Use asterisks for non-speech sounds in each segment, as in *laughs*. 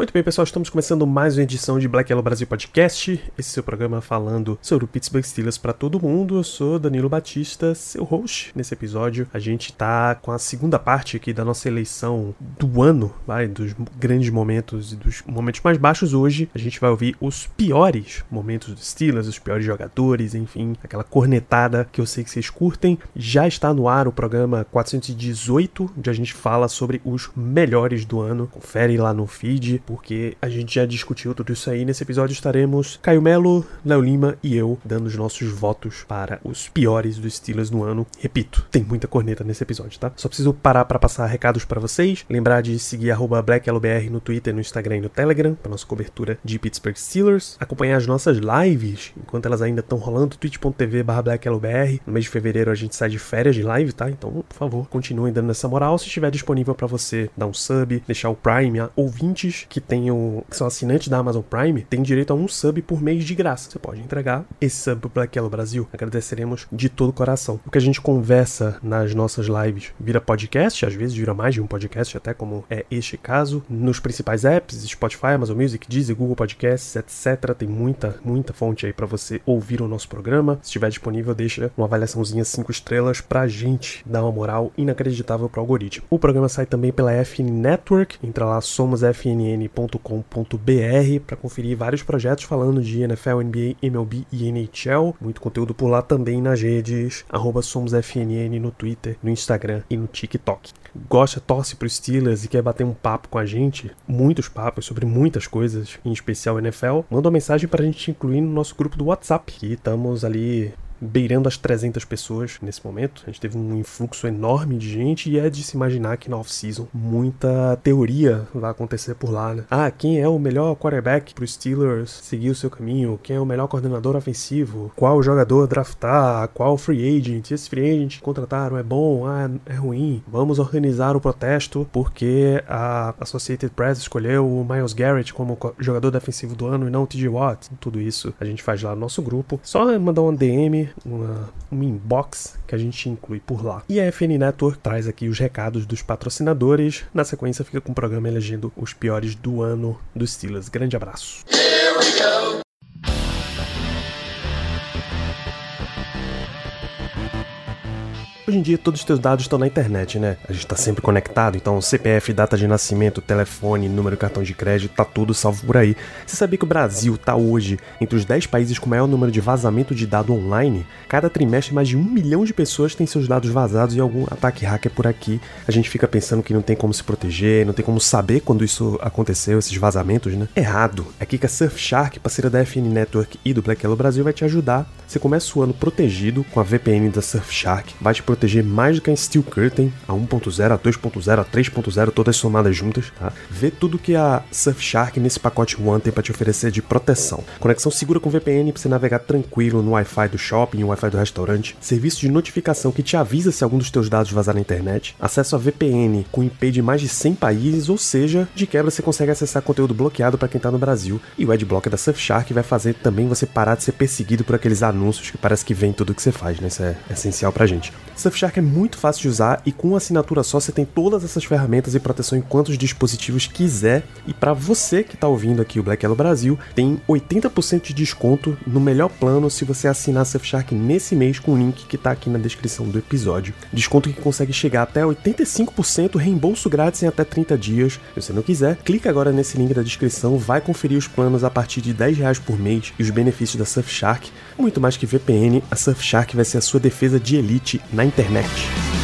Muito bem, pessoal, estamos começando mais uma edição de Black Yellow Brasil Podcast. Esse é seu programa falando sobre o Pittsburgh Steelers para todo mundo. Eu sou Danilo Batista, seu host. Nesse episódio, a gente tá com a segunda parte aqui da nossa eleição do ano, vai, dos grandes momentos e dos momentos mais baixos hoje. A gente vai ouvir os piores momentos dos Steelers, os piores jogadores, enfim, aquela cornetada que eu sei que vocês curtem. Já está no ar o programa 418, onde a gente fala sobre os melhores do ano. Confere lá no feed, porque a gente já discutiu tudo isso aí. Nesse episódio estaremos Caio Melo, Léo Lima e eu dando os nossos votos para os piores dos Steelers no ano. Repito, tem muita corneta nesse episódio, tá? Só preciso parar para passar recados para vocês. Lembrar de seguir BlackLBR no Twitter, no Instagram e no Telegram para nossa cobertura de Pittsburgh Steelers. Acompanhar as nossas lives enquanto elas ainda estão rolando, twitch.tv BlackLBR. No mês de fevereiro a gente sai de férias de live, tá? Então, por favor, continuem dando essa moral. Se estiver disponível para você dar um sub, deixar o Prime a ouvintes que tenham que são assinantes da Amazon Prime, tem direito a um sub por mês de graça. Você pode entregar esse sub pro Black Brasil. Agradeceremos de todo o coração. O que a gente conversa nas nossas lives vira podcast, às vezes vira mais de um podcast, até como é este caso, nos principais apps, Spotify, Amazon Music, Deezer, Google Podcasts, etc. Tem muita, muita fonte aí para você ouvir o nosso programa. Se estiver disponível, deixa uma avaliaçãozinha 5 estrelas pra gente dar uma moral inacreditável pro algoritmo. O programa sai também pela FN Network, entra lá somosfnn.com.br para conferir vários projetos falando de NFL, NBA, MLB e NHL. Muito conteúdo por lá também nas redes @somosfnn no Twitter, no Instagram e no TikTok. Gosta, torce pro Steelers e quer bater um papo com a gente, muitos papos sobre muitas coisas, em especial NFL, manda uma mensagem pra gente incluir no nosso grupo do WhatsApp, que estamos ali beirando as 300 pessoas nesse momento. A gente teve um influxo enorme de gente e é de se imaginar que na off-season muita teoria vai acontecer por lá, né? Ah, quem é o melhor quarterback pro Steelers seguir o seu caminho? Quem é o melhor coordenador ofensivo? Qual jogador draftar? Qual free agent? Esse free agent que contrataram é bom? Ah, é ruim? Vamos organizar o protesto porque a Associated Press escolheu o Miles Garrett como jogador defensivo do ano e não o TJ Watt. Tudo isso a gente faz lá no nosso grupo. Só mandar um DM uma, uma inbox que a gente inclui por lá. E a FN Network traz aqui os recados dos patrocinadores. Na sequência, fica com o programa elegendo os piores do ano dos Steelers. Grande abraço. Hoje em dia todos os teus dados estão na internet, né? A gente tá sempre conectado, então CPF, data de nascimento, telefone, número de cartão de crédito, tá tudo salvo por aí. Você sabia que o Brasil tá hoje entre os 10 países com maior número de vazamento de dado online? Cada trimestre mais de um milhão de pessoas têm seus dados vazados e algum ataque hacker por aqui. A gente fica pensando que não tem como se proteger, não tem como saber quando isso aconteceu, esses vazamentos, né? Errado. É aqui que a Surfshark, parceira da FN Network e do Black Yellow Brasil, vai te ajudar. Você começa o ano protegido com a VPN da Surfshark, vai te proteger mais do que a Steel Curtain, a 1.0, a 2.0, a 3.0, todas somadas juntas, tá? Vê tudo que a Surfshark nesse pacote One tem para te oferecer de proteção. Conexão segura com VPN para você navegar tranquilo no Wi-Fi do shopping, Wi-Fi do restaurante, serviço de notificação que te avisa se algum dos teus dados vazar na internet, acesso a VPN com IP de mais de 100 países, ou seja, de quebra você consegue acessar conteúdo bloqueado para quem tá no Brasil, e o Adblocker da Surfshark vai fazer também você parar de ser perseguido por aqueles anúncios que parece que vem tudo que você faz, né? Isso é essencial pra gente. Surfshark é muito fácil de usar e com uma assinatura só você tem todas essas ferramentas e proteção em quantos dispositivos quiser. E para você que está ouvindo aqui o Black Yellow Brasil, tem 80% de desconto no melhor plano se você assinar Surfshark nesse mês com o link que está aqui na descrição do episódio. Desconto que consegue chegar até 85%, reembolso grátis em até 30 dias. Se você não quiser, clica agora nesse link da descrição, vai conferir os planos a partir de 10 reais por mês e os benefícios da Surfshark. Muito mais que VPN, a Surfshark vai ser a sua defesa de elite na internet. Aftermath.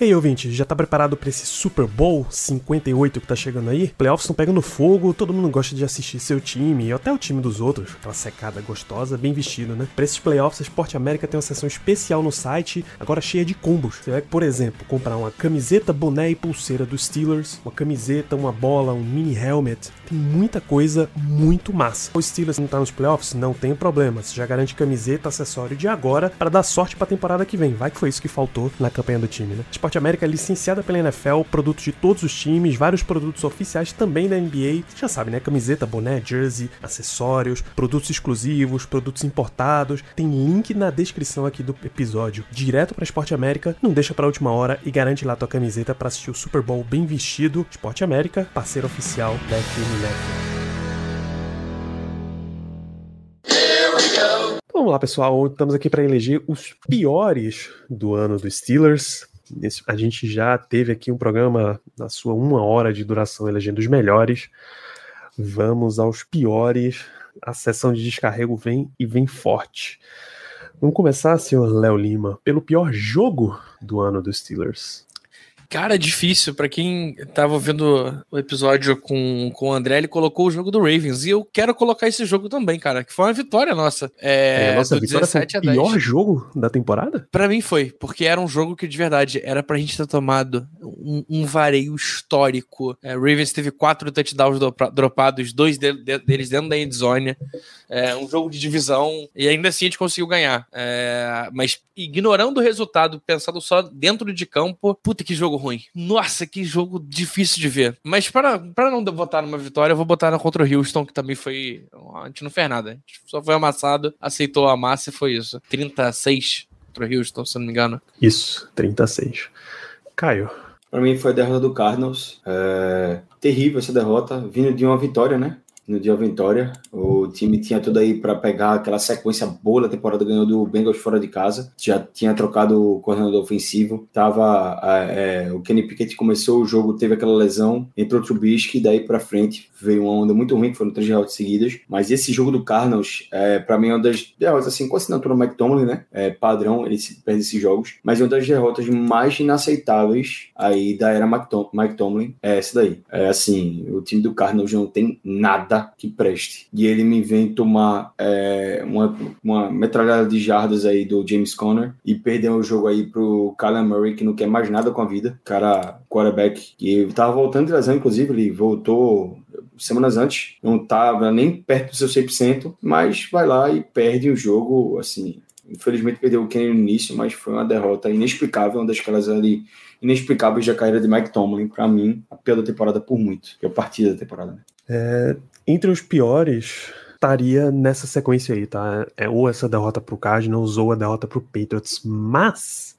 E aí, ouvinte, já tá preparado para esse Super Bowl 58 que tá chegando aí? Playoffs estão pegando fogo, todo mundo gosta de assistir seu time, e até o time dos outros, aquela secada gostosa, bem vestido, né? Pra esses playoffs, a Sport América tem uma seção especial no site, agora cheia de combos. Você vai, por exemplo, comprar uma camiseta, boné e pulseira dos Steelers, uma camiseta, uma bola, um mini helmet. Tem muita coisa muito massa. O Steelers não tá nos playoffs? Não tem problema. Você já garante camiseta, acessório de agora para dar sorte pra temporada que vem. Vai que foi isso que faltou na campanha do time, né? Sport América licenciada pela NFL, produtos de todos os times, vários produtos oficiais também da NBA. Já sabe, né? Camiseta, boné, jersey, acessórios, produtos exclusivos, produtos importados. Tem link na descrição aqui do episódio, direto para Esporte América. Não deixa para última hora e garante lá tua camiseta para assistir o Super Bowl bem vestido. Esporte América, parceiro oficial da FM. Vamos lá, pessoal. Estamos aqui para eleger os piores do ano dos Steelers. Esse, a gente já teve aqui um programa na sua uma hora de duração elegendo os melhores. Vamos aos piores. A sessão de descarrego vem e vem forte. Vamos começar, senhor Léo Lima, pelo pior jogo do ano dos Steelers. Cara, é difícil. Para quem tava vendo o episódio com, com o André, ele colocou o jogo do Ravens. E eu quero colocar esse jogo também, cara. Que foi uma vitória nossa. É, é a nossa vitória foi o pior jogo da temporada? Para mim foi, porque era um jogo que de verdade era pra gente ter tomado um, um vareio histórico. É, Ravens teve quatro touchdowns dropados, dois de, de, deles dentro da endzone. É, um jogo de divisão. E ainda assim a gente conseguiu ganhar. É, mas ignorando o resultado, pensando só dentro de campo, puta que jogo ruim. Nossa, que jogo difícil de ver. Mas para, para não botar numa vitória, eu vou botar na contra o Houston, que também foi. A gente não fez nada. A gente só foi amassado, aceitou a massa e foi isso. 36 contra o Houston, se não me engano. Isso, 36. Caio. Para mim foi a derrota do Cardinals. É... Terrível essa derrota, vindo de uma vitória, né? No dia Vitória. O time tinha tudo aí para pegar aquela sequência boa da temporada, ganhou do Bengals fora de casa. Já tinha trocado o coordenador ofensivo. Tava, é, o Kenny Pickett começou o jogo, teve aquela lesão, entrou o Trubisky, daí para frente veio uma onda muito ruim, que foram três derrotas seguidas. Mas esse jogo do Cardinals, é, para mim, é uma das derrotas, assim, com a assinatura do Mike Tomlin, né? É, padrão, ele perde esses jogos. Mas é uma das derrotas mais inaceitáveis aí da era Tom, Mike Tomlin. É essa daí. É assim, o time do Cardinals não tem nada que preste. E ele me vem tomar é, uma, uma metralhada de jardas aí do James Conner e perder o jogo aí pro Kyler Murray, que não quer mais nada com a vida. Cara, quarterback, que tava voltando de lesão, inclusive, ele voltou semanas antes, não tava nem perto do seu 100%, mas vai lá e perde o jogo, assim, infelizmente perdeu o Kenny no início, mas foi uma derrota inexplicável, uma das aquelas ali inexplicáveis da carreira de Mike Tomlin, para mim, a pior da temporada por muito, que é a partida da temporada. Né? É, entre os piores, estaria nessa sequência aí, tá? É ou essa derrota pro Cardinals ou a derrota pro Patriots. Mas,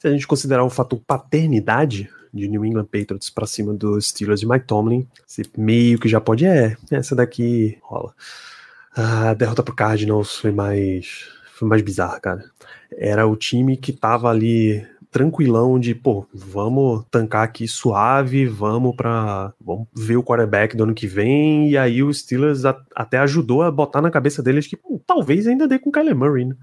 se a gente considerar o fator paternidade de New England Patriots para cima dos Steelers de Mike Tomlin, você meio que já pode, é, essa daqui rola. A derrota pro Cardinals foi mais, foi mais bizarra, cara. Era o time que tava ali tranquilão de, pô, vamos tancar aqui suave, vamos para vamos ver o quarterback do ano que vem, e aí o Steelers a, até ajudou a botar na cabeça deles que pô, talvez ainda dê com o Kyler Murray, né?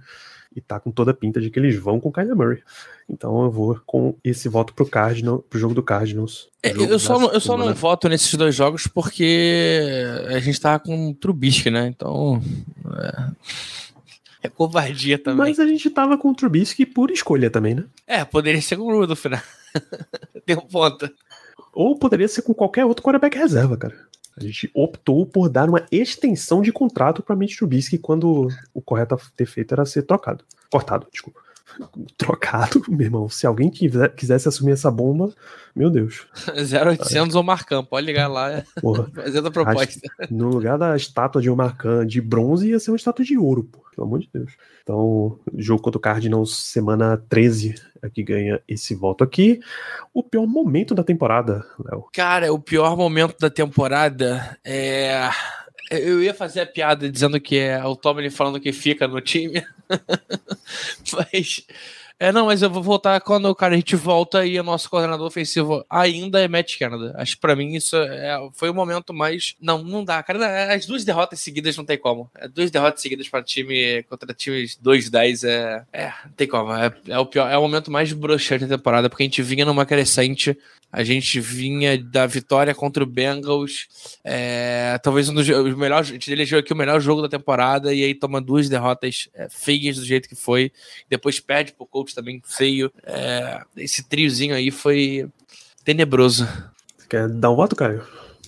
E tá com toda a pinta de que eles vão com o Kyler Murray. Então eu vou com esse voto pro Cardinal, pro jogo do Cardinals. É, eu só, não, eu só não voto nesses dois jogos porque a gente tá com o Trubisky, né? Então. É... É covardia também. Mas a gente tava com o Trubisky por escolha também, né? É, poderia ser com o Rudolph, né? *laughs* Tem um ponto. Ou poderia ser com qualquer outro quarterback reserva, cara. A gente optou por dar uma extensão de contrato para Mitch Trubisky quando o correto a ter feito era ser trocado. Cortado, desculpa. *laughs* Trocado, meu irmão. Se alguém quiser, quisesse assumir essa bomba, meu Deus. *laughs* 0800 ou Marcão, pode ligar lá *laughs* Porra, fazendo a proposta. No lugar da estátua de Marcão de bronze, ia ser uma estátua de ouro, pô, pelo amor de Deus. Então, jogo contra o Cardinals, semana 13, é que ganha esse voto aqui. O pior momento da temporada, Léo? Cara, o pior momento da temporada é. Eu ia fazer a piada dizendo que é o Tomlin falando que fica no time, *laughs* mas É, não, mas eu vou voltar quando, cara, a gente volta e o nosso coordenador ofensivo ainda é Matt Canada. Acho que pra mim isso é, foi o momento mais. Não, não dá, cara. As duas derrotas seguidas não tem como. É, duas derrotas seguidas para time contra times 2-10 é. É, não tem como. É, é, o pior, é o momento mais broxante da temporada, porque a gente vinha numa crescente. A gente vinha da vitória contra o Bengals. É, talvez um dos os melhores. A gente elegeu aqui o melhor jogo da temporada e aí toma duas derrotas é, feias do jeito que foi. Depois perde pro também feio. É, esse triozinho aí foi tenebroso. Você quer dar um voto, Caio?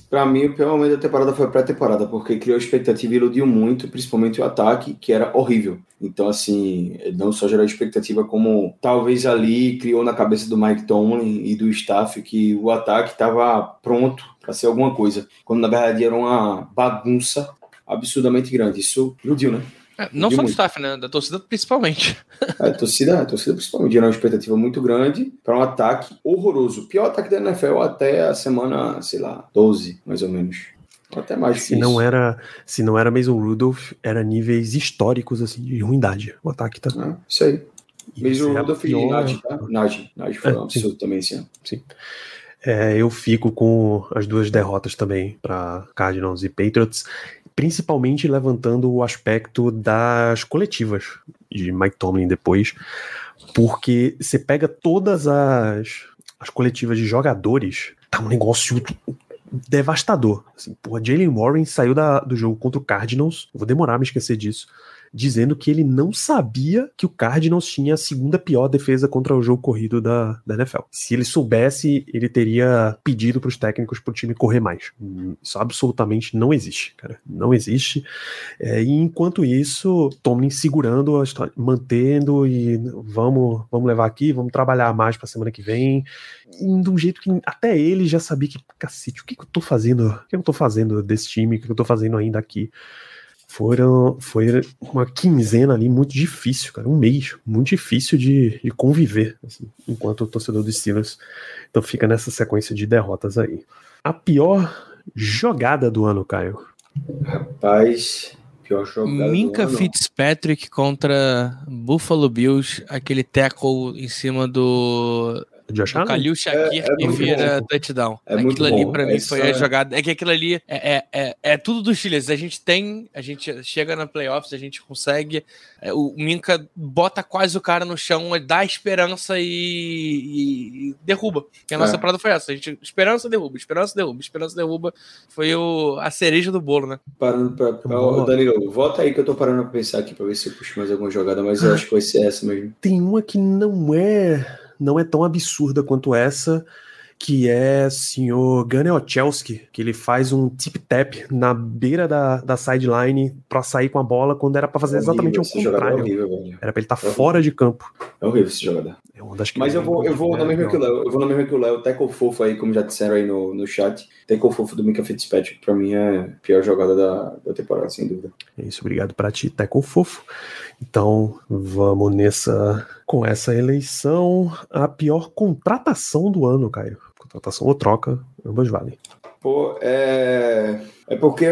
Pra mim, o pior momento da temporada foi a pré-temporada, porque criou expectativa e iludiu muito, principalmente o ataque, que era horrível. Então, assim, não só gerou expectativa, como talvez ali criou na cabeça do Mike Tomlin e do staff que o ataque estava pronto para ser alguma coisa, quando na verdade era uma bagunça absurdamente grande. Isso iludiu, né? É, não só do staff, né? Da torcida principalmente. É, a torcida, a torcida principalmente gerou uma expectativa muito grande para um ataque horroroso. Pior ataque da NFL até a semana, sei lá, 12, mais ou menos. Até mais se não era Se não era Mason Rudolph, era níveis históricos assim, de ruindade. O ataque tá. É, isso aí. Mason é Rudolph e Nagy, tá? Nagy. Nagy foi é, um absurdo sim. também esse ano. Sim. É, eu fico com as duas derrotas também para Cardinals e Patriots principalmente levantando o aspecto das coletivas de Mike Tomlin depois, porque você pega todas as, as coletivas de jogadores, tá um negócio devastador. Assim, porra, Jalen Warren saiu da, do jogo contra o Cardinals, vou demorar a me esquecer disso dizendo que ele não sabia que o Cardinals tinha a segunda pior defesa contra o jogo corrido da, da NFL. Se ele soubesse, ele teria pedido para os técnicos para o time correr mais. Isso absolutamente não existe, cara. Não existe. É, e enquanto isso, Tomlin segurando a história, mantendo e vamos, vamos levar aqui, vamos trabalhar mais para semana que vem. De um jeito que até ele já sabia que, cacete, o que, que eu tô fazendo? O que eu tô fazendo desse time? O que eu tô fazendo ainda aqui? Foram, foi uma quinzena ali muito difícil, cara, um mês muito difícil de, de conviver, assim, enquanto torcedor dos Steelers. Então fica nessa sequência de derrotas aí. A pior jogada do ano, Caio? Rapaz, pior jogada Minka Fitzpatrick contra Buffalo Bills, aquele tackle em cima do Josh Allen? Kalil Shakir é, é que vira bom. touchdown. É aquilo ali para mim foi a é. jogada. É que aquilo ali é, é, é, é tudo dos Steelers. A gente tem, a gente chega na playoffs, a gente consegue. É, o Minka bota quase o cara no chão, dá esperança e, e, e derruba. E a nossa é. parada foi essa. A gente, esperança derruba, esperança derruba, esperança derruba. Foi o, a cereja do bolo, né? Parando pra. pra Danilo, volta aí que eu tô parando pra pensar aqui pra ver se eu puxo mais alguma jogada, mas eu ah. acho que vai ser essa mesmo. Tem uma que não é não é tão absurda quanto essa, que é senhor Gunnar Ochelski, que ele faz um tip-tap na beira da, da sideline para sair com a bola quando era para fazer é exatamente o contrário. É horrível, era para ele estar tá é fora de campo. É horrível esse jogador. É uma das Mas eu vou, eu vou na mesma que o Léo. Eu vou na mesma que o Léo. Tackle fofo aí, como já disseram aí no, no chat. Tackle fofo do Mika Fitzpatrick, pra mim é a pior jogada da, da temporada, sem dúvida. É isso, obrigado pra ti, Tackle fofo. Então, vamos nessa com essa eleição a pior contratação do ano, Caio. Contratação ou troca, ambas valem. Pô, é, é porque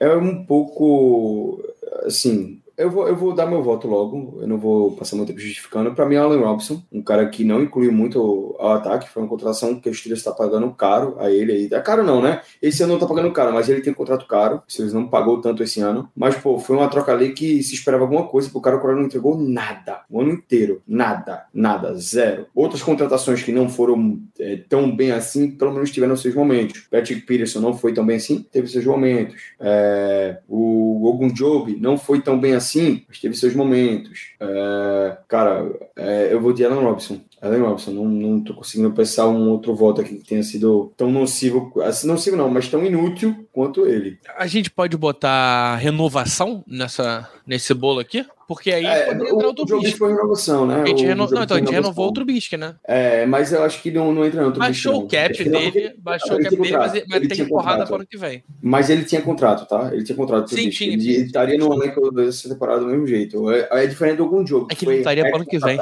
é um pouco assim, eu vou, eu vou dar meu voto logo, eu não vou passar muito tempo justificando. Para mim, Allen Robinson, um cara que não incluiu muito ao ataque, foi uma contratação que o Steelers está pagando caro a ele aí. É caro não, né? Esse ano não tá pagando caro, mas ele tem um contrato caro, o Steelers não pagou tanto esse ano. Mas, pô, foi uma troca ali que se esperava alguma coisa, cara o cara não entregou nada, o ano inteiro, nada, nada, zero. Outras contratações que não foram é, tão bem assim, pelo menos tiveram seus momentos. Patrick Peterson não foi tão bem assim, teve seus momentos. É, o Ogun Job não foi tão bem assim assim, mas teve seus momentos. É, cara, é, eu vou de Alan Robson. Alan Robson, não, não tô conseguindo pensar um outro voto aqui que tenha sido tão nocivo, assim, nocivo não, mas tão inútil quanto ele. A gente pode botar renovação nessa, nesse bolo aqui? Porque aí é, pode entrar outro o foi renovação, né? A gente, reno... não, então, a gente renovou outro Bisque, né? É, mas eu acho que não, não entra no outro Baixou o cap dele, baixou o cap dele, mas, mas tem porrada para o ano que vem. Mas ele tinha contrato, tá? Ele tinha contrato. Sim, tinha, ele, ele estaria no elenco dessa temporada do mesmo jeito. É, é diferente de algum jogo. É que ele estaria para o ano que vem.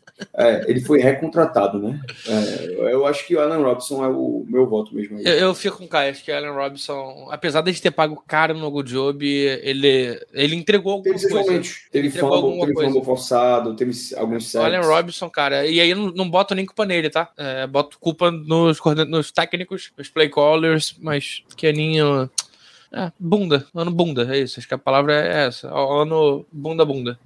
*laughs* É, ele foi recontratado, né? É, eu acho que o Alan Robson é o meu voto mesmo. Eu, eu, fico com o Caio, acho que o Alan Robson, apesar de ter pago caro no Good Job, ele, ele entregou alguma teve coisa. Teve fumble, teve fumble forçado, teve alguns sets. O Alan Robson, cara, e aí eu não, não boto nem culpa nele, tá? É, boto culpa nos, nos técnicos, nos play callers, mas que aninho... É, bunda, ano bunda, é isso. Acho que a palavra é essa. Ano bunda bunda.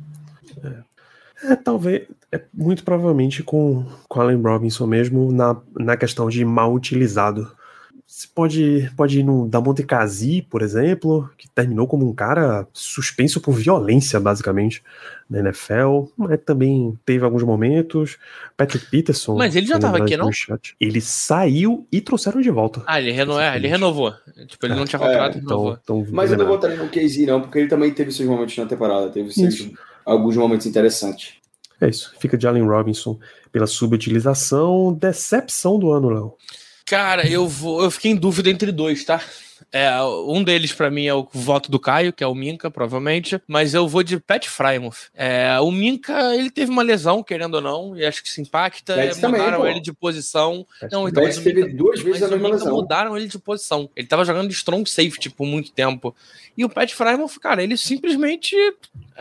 É, talvez, é muito provavelmente com, com Allen Robinson mesmo na, na questão de mal utilizado. Você pode, pode ir no Damonte Kazi, por exemplo, que terminou como um cara suspenso por violência, basicamente, na NFL, mas também teve alguns momentos. Patrick Peterson. Mas ele já estava aqui, não? Chat, ele saiu e trouxeram de volta. Ah, ele, reno... é, ele renovou. Tipo, ele é. não tinha contrato, é, renovou. Então, então, mas eu não votaria no Casey, não, porque ele também teve seus momentos na temporada, teve seus, alguns momentos interessantes. É isso. Fica de Allen Robinson pela subutilização. Decepção do ano, Léo. Cara, eu vou. Eu fiquei em dúvida entre dois, tá? É, um deles para mim é o voto do Caio, que é o Minka, provavelmente, mas eu vou de Pat Frymouth. É, o Minka, ele teve uma lesão, querendo ou não, e acho que se impacta. Mudaram também, ele de posição. Não, então, mas o Minka, duas vezes a mesma lesão. mudaram ele de posição. Ele tava jogando de strong safety por muito tempo. E o Pat Frymouth, cara, ele simplesmente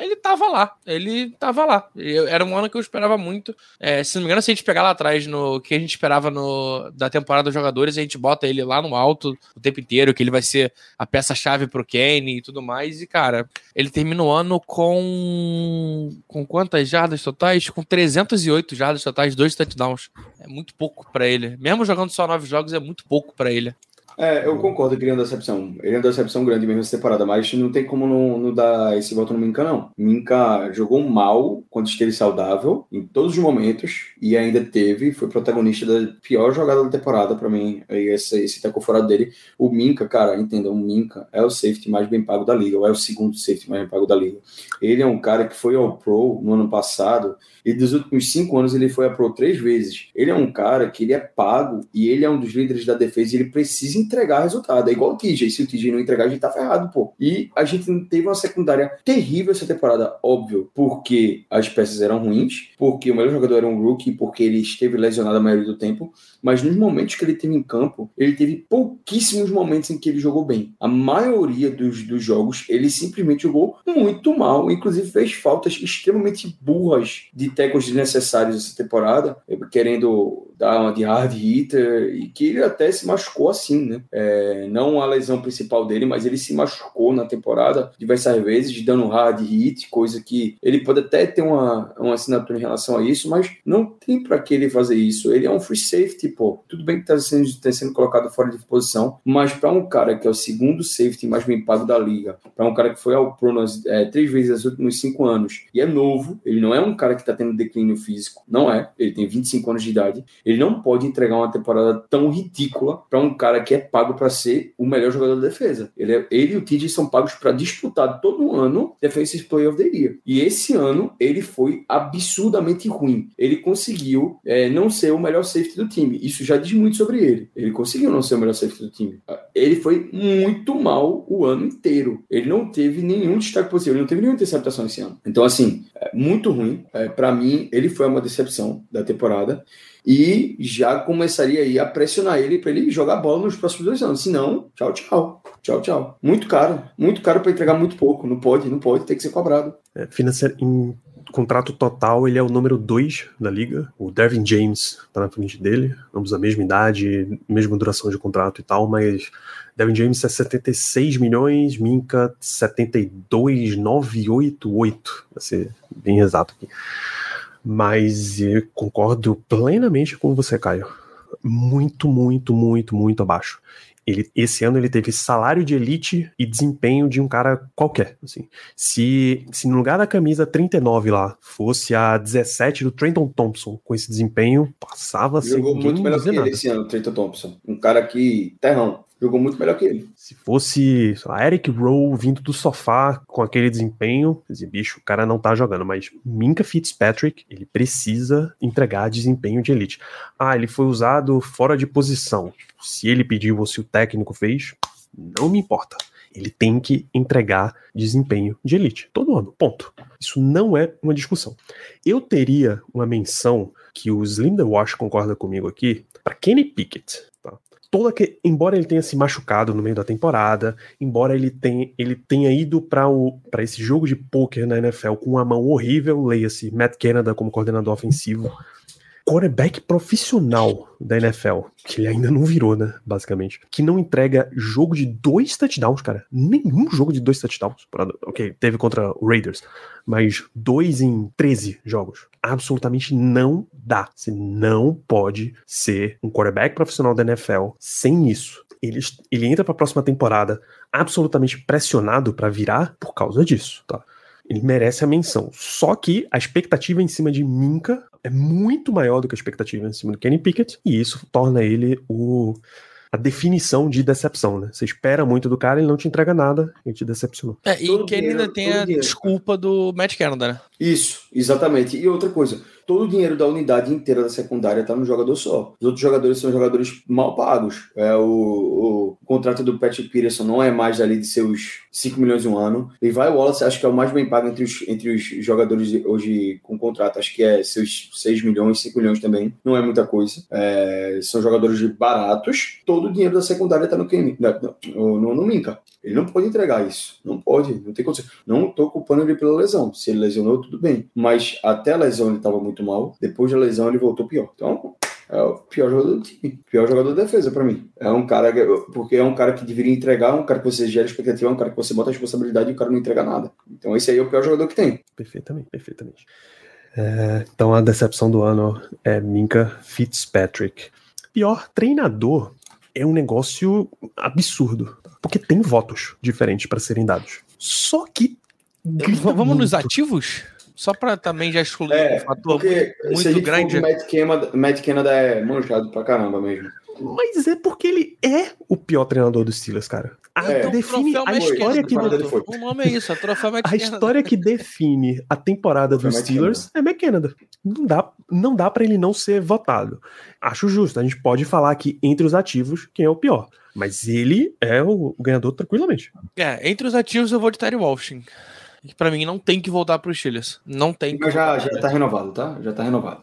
ele tava lá. Ele tava lá. Eu, era um ano que eu esperava muito. É, se não me engano, se a gente pegar lá atrás no que a gente esperava no, da temporada dos jogadores, a gente bota ele lá no alto o tempo inteiro, que ele vai ser a peça-chave pro Kenny e tudo mais. E, cara, ele termina o ano com. Com quantas jardas totais? Com 308 jardas totais, dois touchdowns. É muito pouco para ele. Mesmo jogando só nove jogos, é muito pouco para ele. É, eu concordo que ele é uma decepção. Ele é uma decepção grande mesmo essa temporada, mas não tem como não, não dar esse voto no Minka, não. Minka jogou mal quando esteve saudável, em todos os momentos, e ainda teve, foi protagonista da pior jogada da temporada para mim, e esse, esse tacou fora dele. O Minka, cara, entenda, o Minka é o safety mais bem pago da liga, ou é o segundo safety mais bem pago da liga. Ele é um cara que foi ao Pro no ano passado, e dos últimos cinco anos ele foi a Pro três vezes. Ele é um cara que ele é pago, e ele é um dos líderes da defesa, e ele precisa entregar resultado. É igual o TJ. Se o TJ não entregar, a gente tá ferrado, pô. E a gente teve uma secundária terrível essa temporada, óbvio, porque as peças eram ruins, porque o melhor jogador era um rookie, porque ele esteve lesionado a maioria do tempo, mas nos momentos que ele teve em campo, ele teve pouquíssimos momentos em que ele jogou bem. A maioria dos, dos jogos, ele simplesmente jogou muito mal, inclusive fez faltas extremamente burras de tackles desnecessários essa temporada, querendo dar uma de hard hitter, e que ele até se machucou assim, né? É, não a lesão principal dele, mas ele se machucou na temporada diversas vezes, dando hard hit, coisa que ele pode até ter uma, uma assinatura em relação a isso, mas não tem para que ele fazer isso. Ele é um free safety, pô. Tudo bem que tá sendo, tá sendo colocado fora de posição, mas para um cara que é o segundo safety mais bem pago da liga, para um cara que foi ao Pro nas, é, três vezes nos últimos cinco anos e é novo, ele não é um cara que tá tendo declínio físico, não é. Ele tem 25 anos de idade. Ele não pode entregar uma temporada tão ridícula para um cara que é pago para ser o melhor jogador da defesa. Ele, é, ele e o TJ são pagos para disputar todo ano Defensive Player of the Year. E esse ano ele foi absurdamente ruim. Ele conseguiu é, não ser o melhor safety do time. Isso já diz muito sobre ele. Ele conseguiu não ser o melhor safety do time. Ele foi muito mal o ano inteiro. Ele não teve nenhum destaque possível. Ele não teve nenhuma interceptação esse ano. Então, assim, é muito ruim. É, para mim, ele foi uma decepção da temporada e já começaria aí a pressionar ele para ele jogar bola nos próximos dois anos. Se não, tchau, tchau. Tchau, tchau. Muito caro. Muito caro para entregar muito pouco. Não pode, não pode, tem que ser cobrado. É, financeiro, em contrato total, ele é o número 2 da liga. O Devin James tá na frente dele, ambos a mesma idade, mesma duração de contrato e tal, mas Devin James é 76 milhões, Minka 72,988, vai ser bem exato aqui. Mas eu concordo plenamente com você, Caio. Muito, muito, muito, muito abaixo. Ele, esse ano ele teve salário de elite e desempenho de um cara qualquer. Assim. Se, se no lugar da camisa 39 lá fosse a 17 do Trenton Thompson com esse desempenho, passava sem Jogou muito melhor que ele esse ano, Trenton Thompson. Um cara que, terrão, jogou muito melhor que ele. Se fosse lá, Eric Rowe vindo do sofá com aquele desempenho, esse bicho, o cara não tá jogando, mas Minka Fitzpatrick, ele precisa entregar desempenho de elite. Ah, ele foi usado fora de posição. Se ele pediu ou se o técnico fez, não me importa. Ele tem que entregar desempenho de elite todo ano. Ponto. Isso não é uma discussão. Eu teria uma menção que o Slim The Wash concorda comigo aqui, para Kenny Pickett. Toda que, embora ele tenha se machucado no meio da temporada, embora ele tenha, ele tenha ido para esse jogo de pôquer na NFL com uma mão horrível, leia-se Matt Canada como coordenador ofensivo, quarterback profissional da NFL, que ele ainda não virou, né, basicamente, que não entrega jogo de dois touchdowns, cara. Nenhum jogo de dois touchdowns. Ok, teve contra o Raiders, mas dois em 13 jogos. Absolutamente não dá. Você não pode ser um quarterback profissional da NFL sem isso. Ele, ele entra para a próxima temporada absolutamente pressionado para virar por causa disso, tá? Ele merece a menção. Só que a expectativa em cima de Minka é muito maior do que a expectativa em cima do Kenny Pickett, e isso torna ele o, a definição de decepção, né? Você espera muito do cara, ele não te entrega nada, ele te decepcionou. É, e o Kenny ainda tem a dinheiro. desculpa do Matt Canada, né? Isso, exatamente. E outra coisa, todo o dinheiro da unidade inteira da secundária está no jogador só. Os outros jogadores são jogadores mal pagos. É, o, o, contrato do Patrick Peterson não é mais ali de seus 5 milhões um ano. Vai Wallace, acho que é o mais bem pago entre os, entre os jogadores hoje com contrato. Acho que é seus 6 milhões, 5 milhões também. Não é muita coisa. É, são jogadores baratos. Todo o dinheiro da secundária está no não, não, não minca. Ele não pode entregar isso. Não pode. Não tem condição. Não estou culpando ele pela lesão. Se ele lesionou, tudo bem. Mas até a lesão ele estava muito mal. Depois da lesão, ele voltou pior. Então, é o pior jogador do time. Pior jogador de defesa para mim. É um cara que, porque é um cara que deveria entregar, um cara que você gera expectativa, um cara que você bota a responsabilidade e o cara não entrega nada. Então esse aí é o pior jogador que tem. Perfeitamente, perfeitamente. É, então a decepção do ano é Minka Fitzpatrick. Pior treinador é um negócio absurdo, porque tem votos diferentes para serem dados. Só que vamos muito. nos ativos? Só para também já excluir é, um fator porque muito, grande. O Matt Canada, Matt Canada é manjado pra caramba mesmo. Mas é porque ele é o pior treinador dos Steelers, cara. A, é. define a história que o nome é isso, a troféu A história que define a temporada dos Steelers é McKenna. Não dá, não dá para ele não ser votado. Acho justo. A gente pode falar aqui entre os ativos quem é o pior, mas ele é o ganhador tranquilamente. É, entre os ativos eu vou de Terry Walshing que para mim não tem que voltar para os Steelers. Não tem que. já, já tá renovado, tá? Já tá renovado.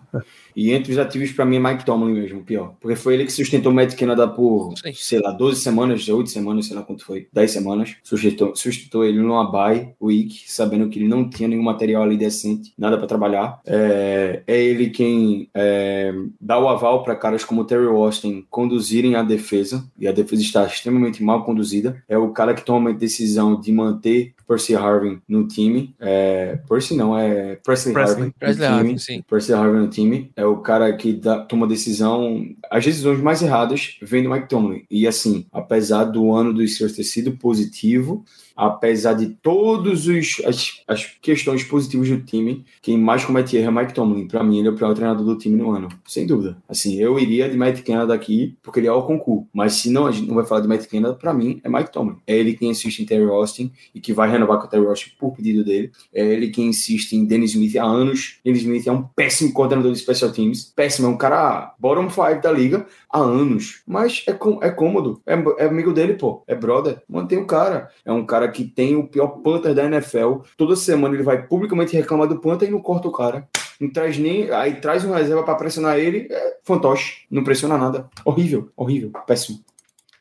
E entre os ativos, para mim, é Mike Tomlin mesmo, pior. Porque foi ele que sustentou o Matt Canada por, Sim. sei lá, 12 semanas, 8 semanas, sei lá quanto foi, 10 semanas. Sustentou, sustentou ele numa bye week, sabendo que ele não tinha nenhum material ali decente, nada para trabalhar. É, é, ele quem é, dá o aval para caras como Terry Austin conduzirem a defesa, e a defesa está extremamente mal conduzida. É o cara que toma a decisão de manter Percy Harvin no time. É, Percy não, é Presley, Presley Harvin. Presley Harvin, sim. Percy Harvin no time. É o cara que dá, toma decisão, as decisões mais erradas vem do Mike Tomlin. E assim, apesar do ano do Steelers ter sido positivo, apesar de todas as, as questões positivas do time, quem mais comete erro é Mike Tomlin. Para mim, ele é o pior treinador do time no ano, sem dúvida. Assim, eu iria de Mike Canada aqui, porque ele é o concurso. Mas se não, a gente não vai falar de Mike Canada, para mim, é Mike Tomlin. É ele quem insiste em Terry Austin e que vai renovar com o Terry Austin por pedido dele. É ele quem insiste em Dennis Smith há anos. Dennis Smith é um péssimo coordenador de special teams. Péssimo, é um cara bottom five da liga há anos. Mas é, é cômodo. É, é amigo dele, pô. É brother. Mantém o cara. É um cara que tem o pior punter da NFL. Toda semana ele vai publicamente reclamar do punter e não corta o cara. Não traz nem. Aí traz um reserva para pressionar ele. É fantoche. Não pressiona nada. Horrível, horrível. Péssimo.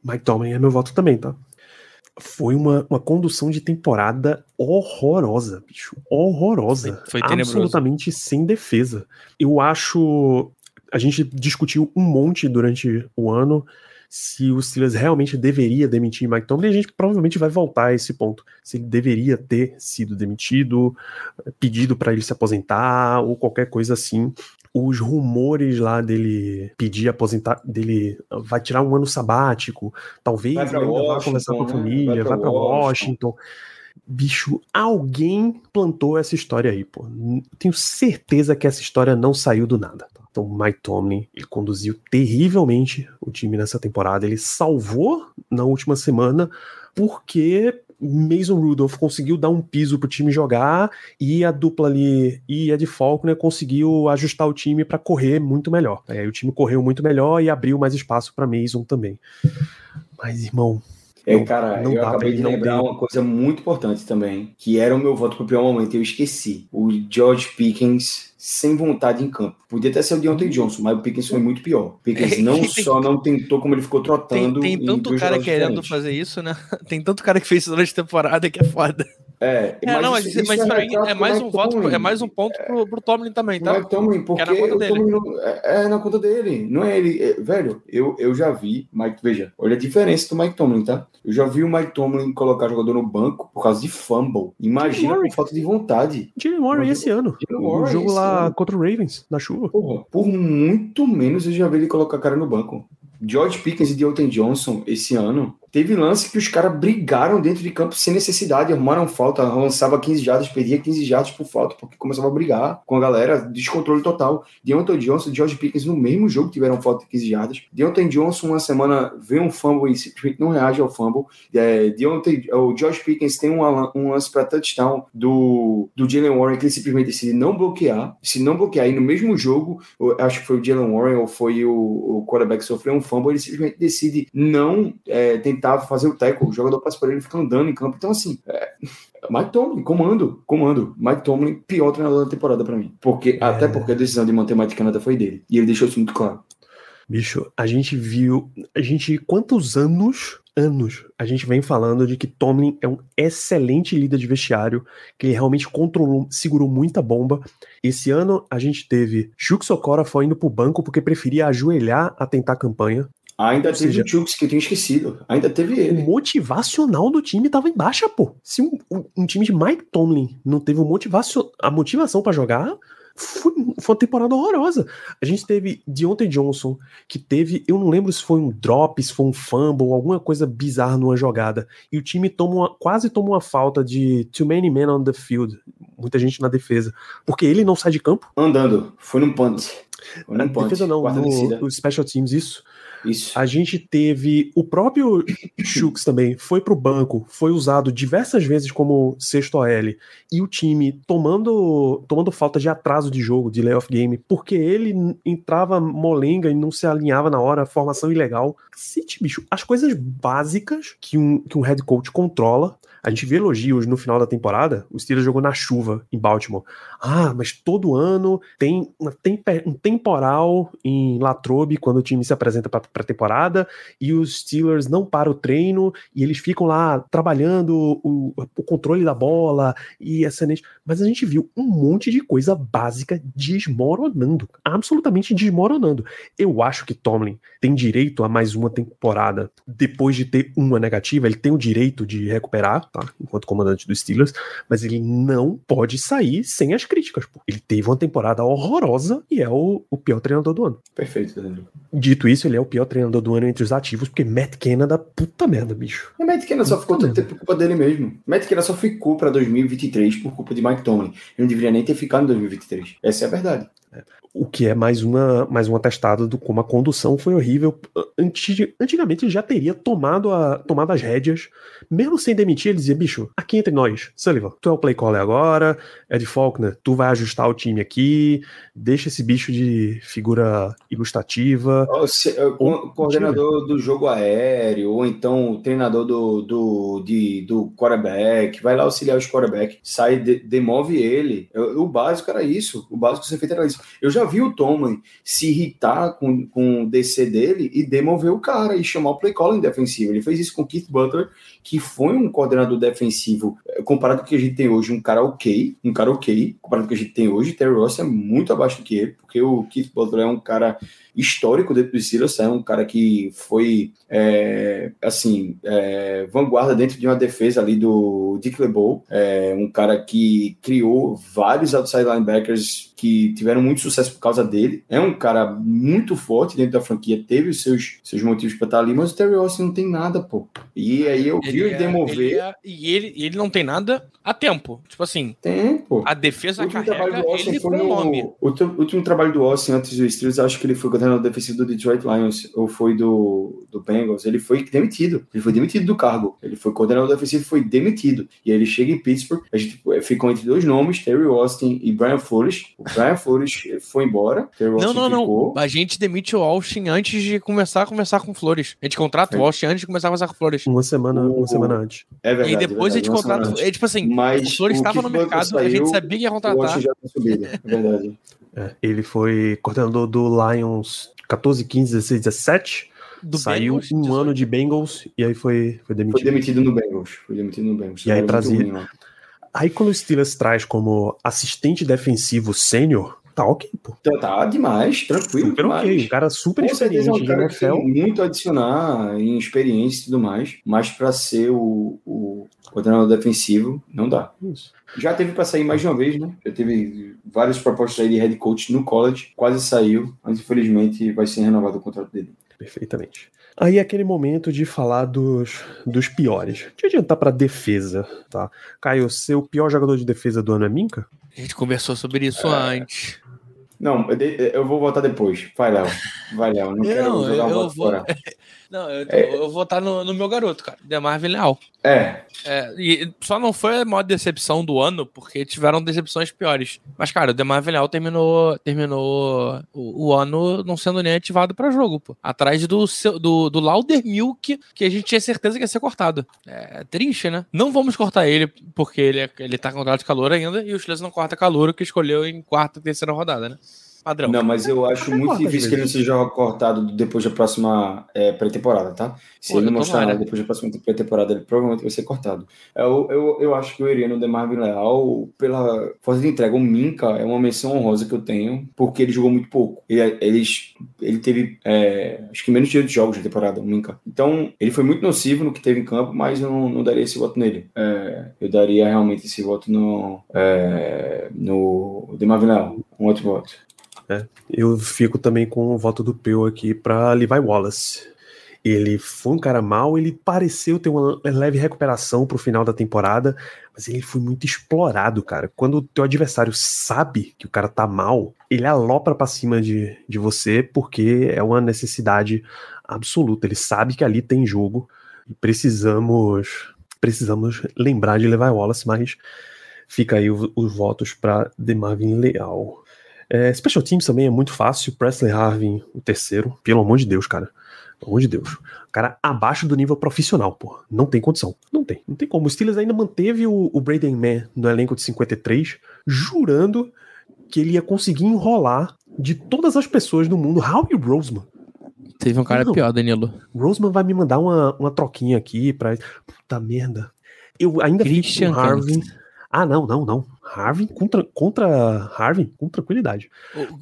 Mike Tomlin é meu voto também, tá? Foi uma, uma condução de temporada horrorosa, bicho. Horrorosa. Foi, foi Absolutamente sem defesa. Eu acho. A gente discutiu um monte durante o ano se o Steelers realmente deveria demitir Mike Tomlin, a gente provavelmente vai voltar a esse ponto. Se ele deveria ter sido demitido, pedido para ele se aposentar ou qualquer coisa assim. Os rumores lá dele pedir aposentar, dele vai tirar um ano sabático, talvez vai ainda vá conversar com a né? família, vai para Washington. Washington bicho, alguém plantou essa história aí, pô. Tenho certeza que essa história não saiu do nada. Então, Mike Tomlin, ele conduziu terrivelmente o time nessa temporada. Ele salvou na última semana porque Mason Rudolph conseguiu dar um piso pro time jogar e a dupla ali e a de né, conseguiu ajustar o time para correr muito melhor. Aí o time correu muito melhor e abriu mais espaço para Mason também. Mas irmão, É, Não- cara, não eu acabei de lembrar uma coisa muito importante também, que era o meu voto pro pior momento e eu esqueci. O George Pickens sem vontade em campo. Podia até ser o. Deontay Johnson, mas o Pickens foi muito pior. O Pickens não Tem- *laughs* só não tentou, como ele ficou Tem, trotando tem em tanto cara querendo diferentes. fazer isso, né? *laughs* Tem tanto cara que fez isso durante a temporada que é foda. É, É, não, mas, isso- isso mas pra mim retrato é mais Mike um voto, é mais um ponto pro, pro Tomlin também, O tá? Mike Tomlin, porque na conta dele. Não- é, é na conta dele, não é ele. É, velho, eu, eu já vi, Mike, veja, olha a diferença do Mike Tomlin, tá? Eu já vi o Mike Tomlin colocar jogador no banco por causa de fumble. Imagina por falta de vontade. Jalen Warren esse ano. O jogo lá ano. contra o Ravens, na chuva. Porra, por muito menos eu já vi ele colocar a cara no banco. George Pickens e Deontay Johnson esse ano. Teve lance que os caras brigaram dentro de campo sem necessidade, arrumaram falta, lançava 15 jardas, perdia 15 jardas por falta, porque começava a brigar com a galera, descontrole total. Deontay Johnson e George Pickens no mesmo jogo tiveram falta de 15 jardas. Deontay Johnson, uma semana, vê um fumble e simplesmente não reage ao fumble. É, Deontay, o George Pickens tem um, lan- lance para touchdown do, do Jalen Warren que ele simplesmente decide não bloquear. Se não bloquear, e no mesmo jogo, acho que foi o Jalen Warren ou foi o, o quarterback que sofreu um fumble, ele simplesmente decide não é, tentar fazer o tackle. O jogador passa por ele fica andando em campo. Então, assim, é, Mike Tomlin, comando, comando. Mike Tomlin, pior treinador da temporada pra mim. Porque, Até porque a decisão de manter Mike Canada foi dele. E ele deixou isso muito claro. Bicho, a gente viu. A gente. Quantos anos? Anos a gente vem falando de que Tomlin é um excelente líder de vestiário, que ele realmente controlou, segurou muita bomba. Esse ano a gente teve Chuck Sokora foi indo pro banco porque preferia ajoelhar a tentar a campanha. Ainda Ou teve seja- o Chooks, que eu tinha esquecido. Ainda teve O ele. motivacional do time tava em baixa, pô. Se um, um- um time de Mike Tomlin não teve o motivacio, a motivação pra jogar, foi, foi uma temporada horrorosa. A gente teve Deontay Johnson, que teve, eu não lembro se foi um drop, se foi um fumble, alguma coisa bizarra numa jogada. E o time toma uma- quase toma uma falta de too many men on the field. Muita gente na defesa. Porque ele não sai de campo. Andando. Foi num punt. Foi num punt. defesa não, no, no Special Teams, isso. Isso. A gente teve o próprio Shooks também, foi pro banco, foi usado diversas vezes como sexto OL, e o time tomando, tomando falta de atraso de jogo, de layoff game, porque ele entrava molenga e não se alinhava na hora, formação ilegal. Cacete, bicho, as coisas básicas que um, que um head coach controla. A gente vê elogios no final da temporada. O Steelers jogou na chuva em Baltimore. Ah, mas todo ano tem um temporal em Latrobe quando o time se apresenta para pré-temporada e os Steelers não param o treino e eles ficam lá trabalhando o, o controle da bola e excelente. Mas a gente viu um monte de coisa básica desmoronando, absolutamente desmoronando. Eu acho que Tomlin tem direito a mais uma temporada depois de ter uma negativa. Ele tem o direito de recuperar, tá? Enquanto comandante dos Steelers, mas ele não pode sair sem as críticas. Pô. Ele teve uma temporada horrorosa e é o, o pior treinador do ano. Perfeito, Danilo. Dito isso, ele é o pior treinador do ano entre os ativos, porque Matt Canada, puta merda, bicho. E Matt Canada só ficou tanto tempo por culpa dele mesmo. Matt Canada só ficou pra 2023 por culpa de Mike Tomlin. Ele não deveria nem ter ficado em 2023. Essa é a verdade. O que é mais uma mais um atestado do como a condução foi horrível. Anti- antigamente ele já teria tomado, a, tomado as rédeas, mesmo sem demitir, ele dizia, bicho, aqui entre nós, Sullivan, tu é o play caller agora, Ed Faulkner, tu vai ajustar o time aqui, deixa esse bicho de figura ilustrativa. Ó, se- co- coordenador do jogo aéreo, ou então o treinador do, do, de, do quarterback, vai lá auxiliar os quarterback, sai, de- demove ele. O básico era isso. O básico ser feito era isso. Eu já vi o Tomlin se irritar com, com o DC dele e demover o cara e chamar o play calling defensivo. Ele fez isso com o Keith Butler, que foi um coordenador defensivo, eh, comparado com o que a gente tem hoje, um cara ok, um cara ok, comparado com o que a gente tem hoje, Terry Ross é muito abaixo do que ele, porque o Keith Butler é um cara histórico dentro do Steelers, é um cara que foi, é, assim, é, vanguarda dentro de uma defesa ali do Dick LeBeau, é, um cara que criou vários outside linebackers que tiveram muito sucesso por causa dele, é um cara muito forte dentro da franquia, teve os seus, seus motivos para estar ali, mas o Terry Austin não tem nada, pô. E aí eu ele é- demover ele é- e ele, ele não tem nada a tempo. Tipo assim, tempo. a defesa O último carrega trabalho do Austin ele foi o nome. no. O último- trabalho do Austin antes do Steelers, acho que ele foi coordenador defensivo do Detroit Lions, ou foi do, do Bengals. Ele foi demitido. Ele foi demitido do cargo. Ele foi coordenador defensivo e foi demitido. E aí ele chega em Pittsburgh, a gente ficou entre dois nomes, Terry Austin e Brian Flores. O Brian Flores foi embora. Terry Não, Austin não, não. ficou. A gente demite o Austin antes de começar a conversar com Flores. A gente contrata o É. Austin antes de começar a conversar com Flores. Uma semana, O- uma semana antes. É verdade. e aí depois é a gente verdade, contrata. É tipo assim, Mas o Flores estava no mercado, a gente saiu, sabia que ia contratar. Já subido, é verdade. É, ele foi coordenador do Lions 14, 15, 16, 17. Do saiu Bengals, um 18. ano de Bengals e aí foi, foi Foi demitido. demitido no Bengals. Foi demitido no Bengals. E aí trazia- ruim. Aí quando o Steelers traz como assistente defensivo sênior, tá ok, pô. Então tá demais, tranquilo. Super demais. ok. Um cara super Com certeza é experiente um de cara que NFL. tem muito a adicionar em experiência e tudo mais, mas para ser o, o coordenador defensivo, não dá. Isso. Já teve para sair mais de uma vez, né? Já teve várias propostas aí de head coach no college, quase saiu, mas infelizmente vai ser renovado o contrato dele. Perfeitamente. Aí é aquele momento de falar dos, dos piores. Deixa eu adiantar pra defesa, tá? Caio, seu pior jogador de defesa do ano é Minka? A gente conversou sobre isso antes. Não, eu, de- eu vou votar depois. Vai, Léo. Vai, Léo. Não, *laughs* quero Não, jogar o eu voto vou. fora. *laughs* Não, eu, É. eu vou votar no, no meu garoto, cara. Demarvin Leal. É, É, e só não foi a maior decepção do ano, porque tiveram decepções piores. Mas, cara, o Demarvin Leal terminou, terminou o, o ano não sendo nem ativado pra jogo, pô. Atrás do, do, do Lauder Milk, que a gente tinha certeza que ia ser cortado. É triste, né? Não vamos cortar ele, porque ele, é- ele tá com contrato de calor ainda, e o Steelers não corta calor, que escolheu em quarta e terceira rodada, né? Padrão. Não, mas eu acho muito difícil que ele não seja cortado depois da próxima é, pré-temporada, tá? Se Pô, ele não mostrar nada depois da próxima pré-temporada, ele provavelmente vai ser cortado. Eu, eu, eu acho que eu iria no Demarvin Leal pela força de entrega. O Minka é uma menção honrosa que eu tenho, porque ele jogou muito pouco. Ele, eles, ele teve, é, acho que menos de oito jogos na temporada, o Minka. Então, ele foi muito nocivo no que teve em campo, mas eu não, não daria esse voto nele. É, eu daria realmente esse voto no, é, no Demarvin Leal, um outro voto. Eu fico também com o voto do Peu aqui pra Levi Wallace. Ele foi um cara mal, ele pareceu ter uma leve recuperação pro final da temporada, mas ele foi muito explorado, cara. Quando o teu adversário sabe que o cara tá mal, ele alopra pra cima de, de você porque é uma necessidade absoluta. Ele sabe que ali tem jogo e precisamos precisamos lembrar de Levi Wallace, mas fica aí o- os votos pra Demarvin Leal. É, Special Teams também é muito fácil. Presley Harvin, o terceiro. Pelo amor de Deus, cara. Pelo amor de Deus. Cara abaixo do nível profissional, pô. Não tem condição. Não tem. Não tem como. O Steelers ainda manteve o, o Braden Mann no elenco de 53, jurando que ele ia conseguir enrolar de todas as pessoas no mundo. Howie Roseman. Teve um cara Não. pior, Danilo. Roseman vai me mandar uma, uma troquinha aqui pra. Puta merda. Eu ainda Christian fico com Harvin. Ah, não, não, não. Harvin contra, contra Harvin com tranquilidade.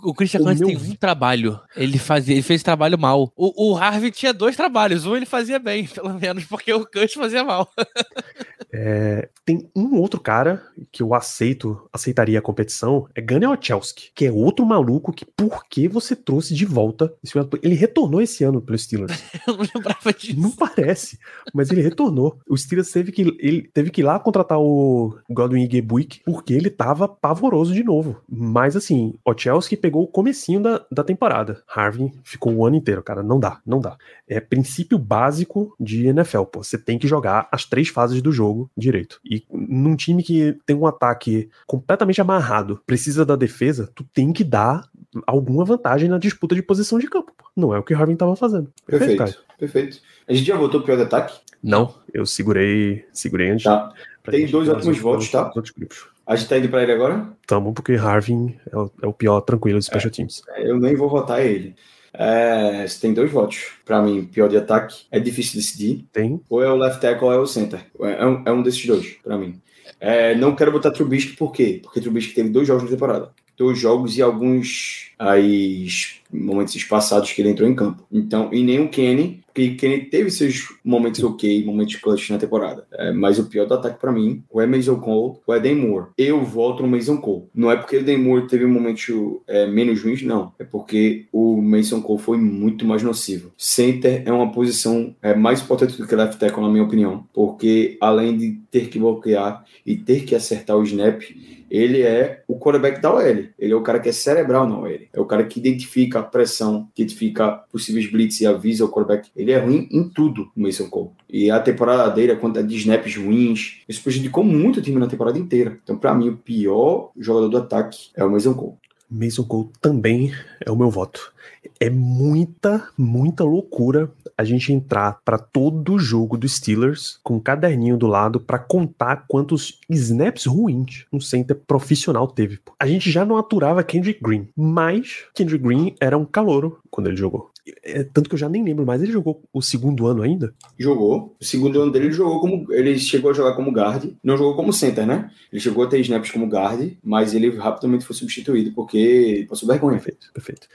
O, o Christian Cunningham meu- tem um trabalho. Ele fazia, ele fez trabalho mal. O, o Harvey tinha dois trabalhos. Um ele fazia bem, *laughs* pelo menos, porque o Cush fazia mal. *laughs* É, tem um outro cara que eu aceito, aceitaria a competição, é Gunnar Ochelski, que é outro maluco que por que você trouxe de volta? Ele retornou esse ano pelo Steelers. *laughs* Eu não lembrava disso. Não parece, mas ele retornou. O Steelers teve que, ele teve que ir lá contratar o Godwin Gebuik porque ele tava pavoroso de novo. Mas assim, Ochelski pegou o comecinho da, da temporada. Harvey ficou o ano inteiro, cara. Não dá, não dá. É princípio básico de NFL, pô. Você tem que jogar as três fases do jogo direito. E num time que tem um ataque completamente amarrado, precisa da defesa, tu tem que dar alguma vantagem na disputa de posição de campo. pô. Não é o que o Harvey tava fazendo. Perfeito, Perfeito, perfeito. A gente já votou pior de ataque? Não, eu segurei, segurei antes. Tá. Tem dois falar ótimos os votos, tá? os outros grupos. A gente tá indo pra ele agora? Tamo, porque Harvin é o, é o pior tranquilo de Special Teams. Eu nem vou votar ele. É, você tem dois votos. Pra mim, pior de ataque. É difícil decidir. Tem. Ou é o left tackle ou é o center. É um, é um desses dois, pra mim. É, não quero botar Trubisky, por quê? Porque Trubisky teve dois jogos na temporada. Dois jogos e alguns aí, momentos espaçados que ele entrou em campo. Então, e nem o Kenny, porque Kenny teve seus momentos ok, momentos clutch na temporada. É, mas o pior do ataque pra mim, ou é Mason Cole, ou é Dan Moore. Eu voto no Mason Cole. Não é porque o Dan Moore teve um momento é, menos ruins, não. É porque o Mason Cole foi muito mais nocivo. Center é uma posição é, mais importante do que left tackle, na minha opinião. Porque além de ter que bloquear e ter que acertar o snap, ele é o quarterback da OL. Ele é o cara que é cerebral na OL. É o cara que identifica pressão, que identifica possíveis blitz e avisa o quarterback. Ele é ruim em tudo, o Mason Cole. E a temporada dele, a quantidade de snaps ruins, isso prejudicou muito o time na temporada inteira. Então, pra mim, o pior jogador do ataque é o Mason Cole. Mason Cole também é o meu voto. É muita, muita loucura a gente entrar para todo jogo do Steelers com um caderninho do lado para contar quantos snaps ruins um center profissional teve. A gente já não aturava Kendrick Green, mas Kendrick Green era um calouro quando ele jogou. É, tanto que eu já nem lembro mais. Ele jogou o segundo ano ainda? Jogou. O segundo ano dele ele jogou como. Ele chegou a jogar como guard. Não jogou como center, né? Ele chegou a ter snaps como guard, mas ele rapidamente foi substituído porque passou vergonha. Perfeito, perfeito.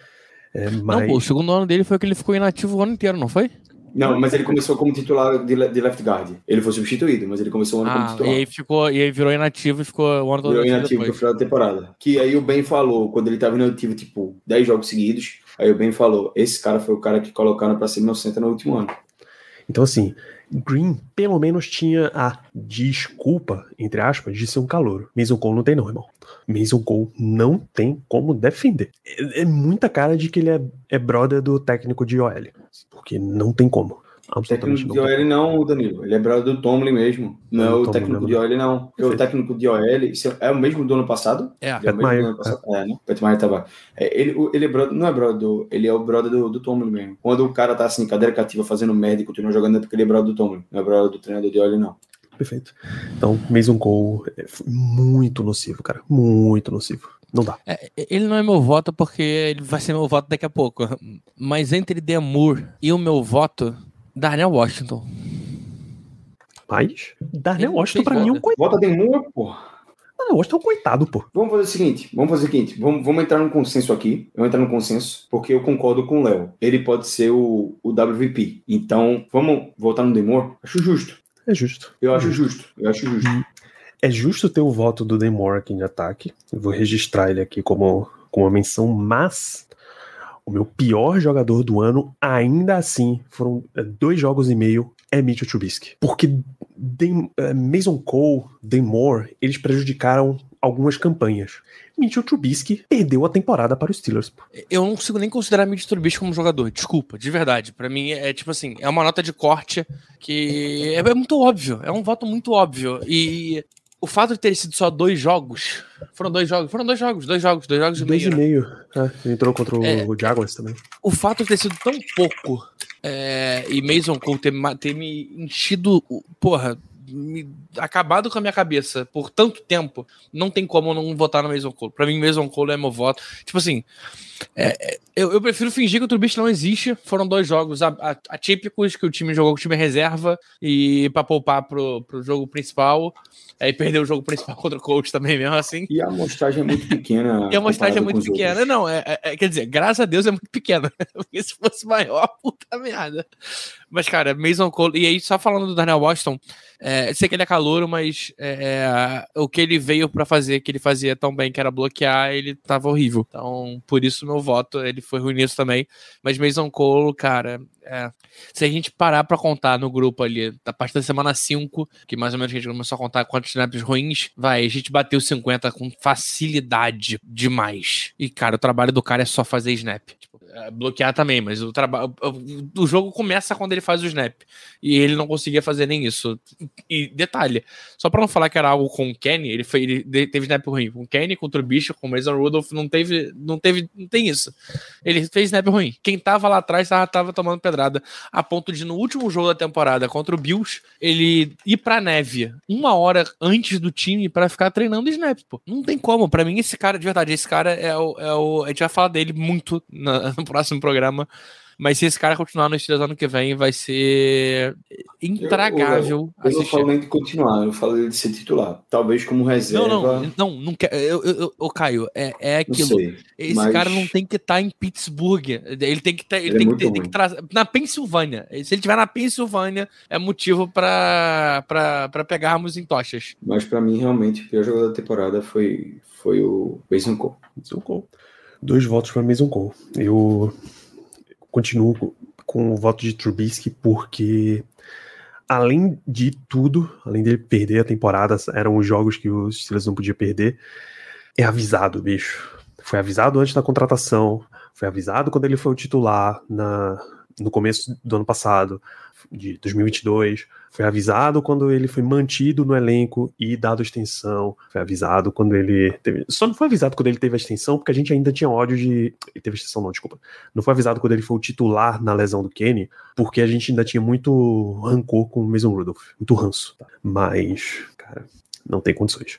É, mas... Não, pô, o segundo ano dele foi que ele ficou inativo o ano inteiro, não foi? Não, mas ele começou como titular de, de left guard. Ele foi substituído, mas ele começou o ano ah, como titular. E aí, ficou, e aí virou inativo e ficou o ano todo Virou inativo no final da temporada. Que aí o Ben falou, quando ele tava inativo, tipo, 10 jogos seguidos, aí o Ben falou: esse cara foi o cara que colocaram pra ser meu center no último ano. Então, assim, Green pelo menos tinha a desculpa, entre aspas, de ser um calouro. Mason Cole não tem não, irmão. Mason Cole não tem como defender. É, é muita cara de que ele é, é brother do técnico de OL. Porque não tem como. O técnico de OL não, Danilo. Ele é brother do Tomlin mesmo. Não é, o técnico de OL, não. Porque o técnico de OL é o mesmo do ano passado? É, é o mesmo do ano passado. É, é né? Pat Meyer tava. É, ele, ele é brother, não é brother do. Ele é o brother do, do Tomlin mesmo. Quando o cara tá assim, cadeira cativa, fazendo merda e continua jogando, é porque ele é brother do Tomlin. Não é brother do treinador de OL, não. Perfeito. Então, Mason Cole é muito nocivo, cara. Muito nocivo. Não dá. É, ele não é meu voto porque ele vai ser meu voto daqui a pouco. Mas entre Demur e o meu voto, Darnell Washington. Mas Darnell Washington pra mim é um coitado. Vota Demur, pô. Ah, Washington é um coitado, pô. Vamos fazer o seguinte, vamos fazer o seguinte, vamos, vamos entrar num consenso aqui, vamos entrar num consenso, porque eu concordo com o Léo. Ele pode ser o, o WVP. Então, vamos voltar no Demor? Acho justo. É justo. Eu acho justo. Eu acho justo. É justo ter o voto do Demore aqui em ataque. Eu vou registrar ele aqui como, como uma menção, mas o meu pior jogador do ano, ainda assim, foram é, dois jogos e meio, é Mitchell Trubisky. Porque Dem, é, Mason Cole, Moore, eles prejudicaram algumas campanhas. Mitchell Trubisky perdeu a temporada para os Steelers. Eu não consigo nem considerar Mitchell Trubisky como jogador, desculpa, de verdade. Para mim é tipo assim, é uma nota de corte que é, é muito óbvio, é um voto muito óbvio. E o fato de ter sido só dois jogos. Foram dois jogos, foram dois jogos, dois jogos, dois jogos e dois meio. Dois e meio. É, entrou contra o, é, o Jaguars também. O fato de ter sido tão pouco é, e Mason Cole ter, ter me enchido, porra, me, acabado com a minha cabeça por tanto tempo, não tem como não votar no Mason Cole. Pra mim, Mason Cole é meu voto. Tipo assim, é, é eu, eu, prefiro fingir que o Trubisky não existe. Foram dois jogos atípicos que o time jogou com o time reserva e pra poupar pro, pro jogo principal. Aí perdeu o jogo principal *laughs* contra o coach também, mesmo assim. E a amostragem é muito pequena. *laughs* e a amostragem é muito pequena. Não, é, é, é, quer dizer, graças a Deus é muito pequena. *laughs* Porque se fosse maior, puta merda. Mas, cara, Mason Cole. E aí, só falando do Daniel Washington, é, sei que ele é calouro, mas é, é o que ele veio para fazer, que ele fazia tão bem, que era bloquear, ele tava horrível. Então, por isso meu voto, ele foi ruim nisso também. Mas Mason Cole, cara, é, se a gente parar para contar no grupo ali, a partir da semana 5, que mais ou menos a gente começou a contar quantos snaps ruins, vai, a gente bateu 50 com facilidade demais. E, cara, o trabalho do cara é só fazer snap. É, bloquear também, mas o trabalho. O jogo começa quando ele faz o snap. E ele não conseguia fazer nem isso. E detalhe, só pra não falar que era algo com o Kenny, ele, foi, ele teve snap ruim. Com o Kenny, contra o Bicho, com o Mason Rudolph, não teve. Não teve. Não tem isso. Ele fez snap ruim. Quem tava lá atrás tava, tava tomando pedrada. A ponto de, no último jogo da temporada contra o Bills, ele ir pra neve uma hora antes do time para ficar treinando snap, pô. Não tem como. Para mim, esse cara, de verdade, esse cara é o. É o a gente vai falar dele muito na, no próximo programa. Mas se esse cara continuar no Steelers ano que vem, vai ser intragável. Eu, eu, eu não falo nem de continuar, eu falo de ser titular. Talvez como reserva. Não, não, não, não quer. Eu, eu, eu, Caio, é, é aquilo. Sei, esse mas... cara não tem que estar tá em Pittsburgh. Ele tem que tá, ele, ele tem, é que, tem que trazer. Na Pensilvânia. Se ele estiver na Pensilvânia, é motivo para pegarmos em tochas. Mas para mim, realmente, o pior jogador da temporada foi, foi o Mason Cole. Mason Cole. Dois votos para Mason Cole. Eu continuo com o voto de Trubisky porque além de tudo, além dele perder a temporada, eram os jogos que os Steelers não podiam perder. É avisado, bicho. Foi avisado antes da contratação, foi avisado quando ele foi o titular na, no começo do ano passado, de 2022, foi avisado quando ele foi mantido no elenco e dado extensão, foi avisado quando ele teve, só não foi avisado quando ele teve a extensão, porque a gente ainda tinha ódio de, ele teve extensão não, desculpa, não foi avisado quando ele foi o titular na lesão do Kenny, porque a gente ainda tinha muito rancor com o Mason Rudolph, muito ranço, tá? mas, cara, não tem condições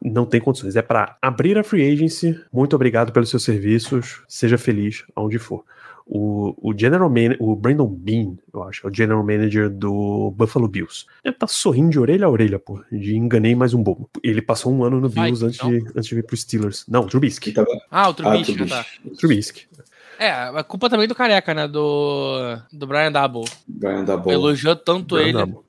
não tem condições. É para abrir a free agency. Muito obrigado pelos seus serviços. Seja feliz aonde for o, o General Man, o Brandon Bean, eu acho, é o General Manager do Buffalo Bills. Ele tá sorrindo de orelha a orelha, pô, de enganei mais um bobo. Ele passou um ano no Bills antes, de, antes de vir pro Steelers. Não, Trubisky. Ah, o Trubisky, ah, Trubisky. tá. Trubisky. É, a culpa também do careca, né? Do, do Brian Double. Brian Double. Elogiou tanto Brian ele. Double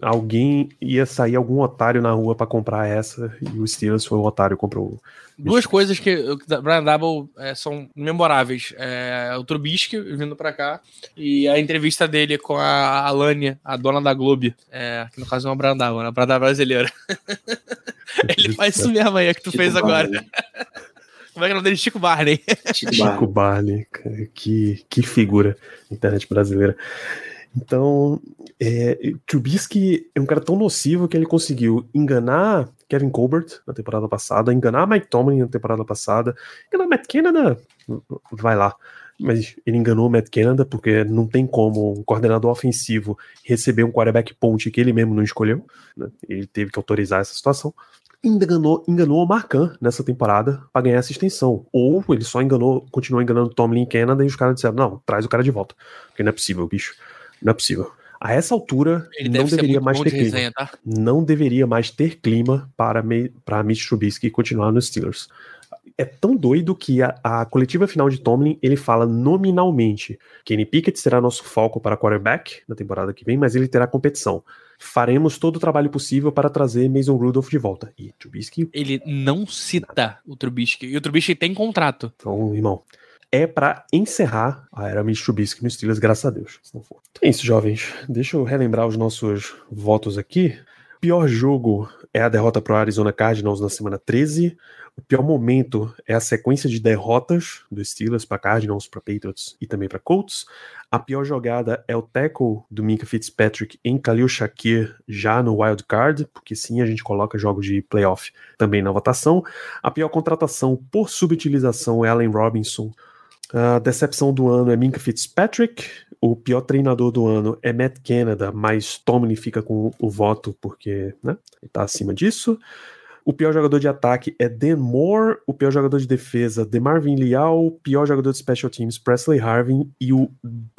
alguém ia sair algum otário na rua para comprar essa e o Steelers foi o otário que comprou. Duas coisas que o Brian Double é, são memoráveis: é, o Trubisky vindo para cá e a entrevista dele com a Alania, a dona da Globo, é, que no caso é uma Brian Double, né? Brian Double brasileira. *laughs* Ele faz isso mesmo aí que tu Chico fez Barney. agora. *laughs* Como é que é o nome dele? Chico Barney. Chico Barney, que, que figura internet brasileira. Então, é, Trubisky é um cara tão nocivo que ele conseguiu enganar Kevin Colbert na temporada passada, enganar Mike Tomlin na temporada passada, enganar Matt Canada, vai lá. Mas ele enganou Matt Canada porque não tem como um coordenador ofensivo receber um quarterback ponte que ele mesmo não escolheu. Né? Ele teve que autorizar essa situação enganou, enganou o Marcan nessa temporada para ganhar essa extensão. Ou ele só enganou, continuou enganando Tomlin e Canada e os caras disseram: não, traz o cara de volta. Porque não é possível, bicho. Não é possível. A essa altura, Ele não deveria mais ter clima. Tá? Não deveria mais ter clima para, me, para Mitch Trubisky continuar nos Steelers. É tão doido que a, a, coletiva final de Tomlin ele fala nominalmente: Kenny Pickett será nosso foco para quarterback na temporada que vem, mas ele terá competição. Faremos todo o trabalho possível para trazer Mason Rudolph de volta. E Trubisky. Ele não cita nada. o Trubisky. E o Trubisky tem contrato. Então, irmão, é para encerrar a era Mitch Trubisky no Steelers, graças a Deus. Se não for. Então é isso, jovens. Deixa eu relembrar os nossos votos aqui. O pior jogo é a derrota para o Arizona Cardinals na semana 13. O pior momento é a sequência de derrotas do Steelers para Cardinals, para Patriots e também para Colts. A pior jogada é o tackle do Minka Fitzpatrick em Khalil Shakir já no wild card, porque sim, a gente coloca jogos de playoff também na votação. A pior contratação por subutilização é Allen Robinson, a decepção do ano é Minka Fitzpatrick. O pior treinador do ano é Matt Canada, mas Tomlin fica com o voto porque né, ele tá acima disso. O pior jogador de ataque é Dan Moore. O pior jogador de defesa, DeMarvin Leal. O pior jogador de special teams, Presley Harvin. E o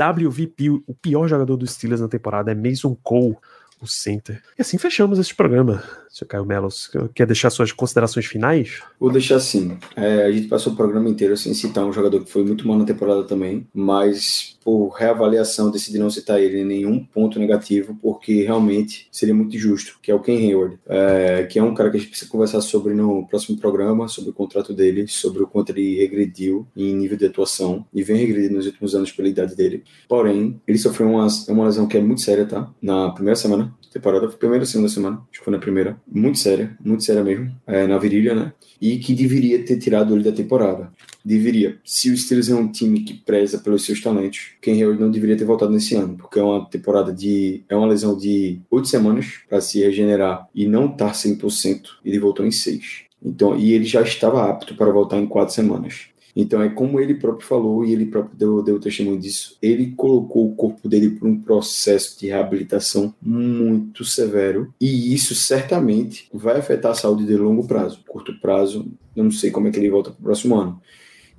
WVP, o pior jogador dos Steelers na temporada, é Mason Cole, o center. E assim fechamos este programa. Sr. Caio Melos, quer deixar suas considerações finais? Vou deixar assim. É, a gente passou o programa inteiro sem citar um jogador que foi muito mal na temporada também, mas por reavaliação decidi não citar ele em nenhum ponto negativo, porque realmente seria muito justo, que é o Ken Hayward, é, que é um cara que a gente precisa conversar sobre no próximo programa, sobre o contrato dele, sobre o quanto ele regrediu em nível de atuação, e vem regredindo nos últimos anos pela idade dele. Porém, ele sofreu uma, uma lesão que é muito séria, tá? Na primeira semana, temporada, primeira ou segunda semana, acho que foi na primeira, muito séria, muito séria mesmo, é, na virilha, né? E que deveria ter tirado ele da temporada. Deveria. Se o Steelers é um time que preza pelos seus talentos, Ken Hayward não deveria ter voltado nesse ano, porque é uma temporada de. é uma lesão de oito semanas para se regenerar e não estar tá 100%. Ele voltou em seis. Então, e ele já estava apto para voltar em quatro semanas. Então é como ele próprio falou e ele próprio deu, deu testemunho disso. Ele colocou o corpo dele para um processo de reabilitação muito severo e isso certamente vai afetar a saúde a longo prazo. Curto prazo, eu não sei como é que ele volta para o próximo ano.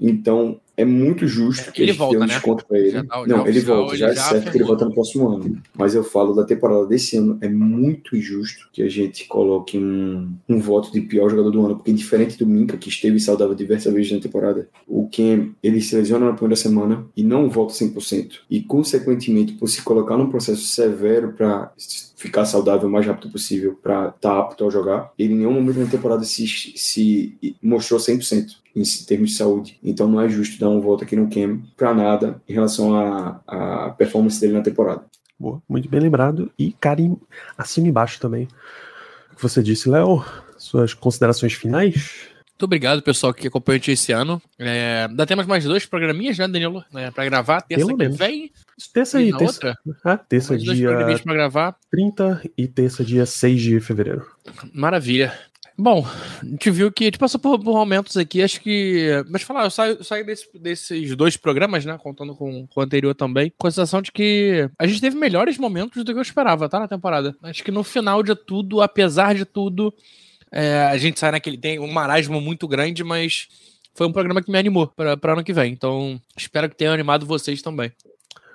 Então, é muito justo que ele volta, um né? desconto para ele. Tá, não, ele volta, já, é certo que ele volta no próximo ano. Mas eu falo da temporada desse ano, é muito injusto que a gente coloque um, um voto de pior jogador do ano, porque diferente do Minka, que esteve saudável diversas vezes na temporada, o Ken, ele se lesiona na primeira semana e não volta 100%. E, consequentemente, por se colocar num processo severo para ficar saudável o mais rápido possível para estar tá apto a jogar, ele em nenhum momento na temporada se, se mostrou 100% em termos de saúde. Então não é justo dar um voto aqui no Cam para nada em relação à performance dele na temporada. Boa, muito bem lembrado. E Karim, assina embaixo também. O que você disse, Léo, suas considerações finais? Muito obrigado, pessoal, que acompanhou a gente esse ano. É, ainda temos mais dois programinhas, né, Danilo? É, pra gravar, terça Pelo que menos. vem. Terça e aí, na terça. outra. Ah, terça Mais dois dia programinhas pra gravar. 30 e terça dia 6 de fevereiro. Maravilha. Bom, a gente viu que a gente passou por, por momentos aqui, acho que. Mas falar, eu saio, saio desse- desses dois programas, né? Contando com, com o anterior também, com a sensação de que a gente teve melhores momentos do que eu esperava, tá? Na temporada. Acho que no final de tudo, apesar de tudo, é, a gente sai naquele. Tem um marasmo muito grande, mas foi um programa que me animou para ano que vem. Então, espero que tenha animado vocês também.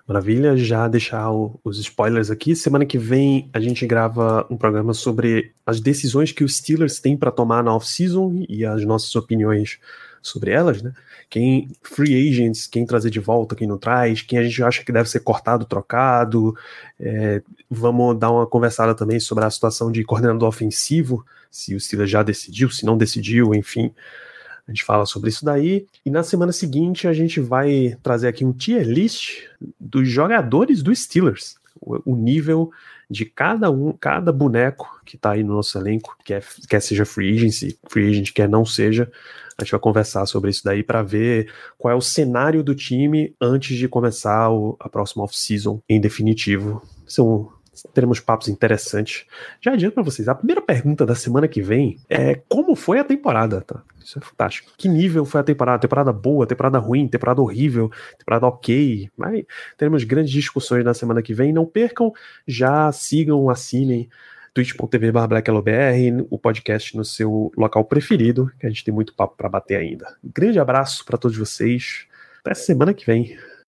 Maravilha, já deixar o- os spoilers aqui. Semana que vem a gente grava um programa sobre as decisões que os Steelers têm para tomar na off-season e as nossas opiniões sobre elas, né? Quem free agents, quem trazer de volta, quem não traz, quem a gente acha que deve ser cortado, trocado. É, vamos dar uma conversada também sobre a situação de coordenador ofensivo, se o Steelers já decidiu, se não decidiu, enfim. A gente fala sobre isso daí. E na semana seguinte a gente vai trazer aqui um tier list dos jogadores do Steelers. O, nível de cada um, cada boneco que tá aí no nosso elenco, quer, quer seja free agency, free agent, quer não seja. A gente vai conversar sobre isso daí para ver qual é o cenário do time antes de começar o- a próxima off-season em definitivo. São teremos papos interessantes. Já adianto para vocês, a primeira pergunta da semana que vem é como foi a temporada, tá? Isso é fantástico. Que nível foi a temporada? Temporada boa, temporada ruim, temporada horrível, temporada ok. Mas teremos grandes discussões na semana que vem. Não percam, já sigam, assinem twitch.tv blacklobr, o podcast no seu local preferido, que a gente tem muito papo para bater ainda. Grande abraço para todos vocês. Até semana que vem.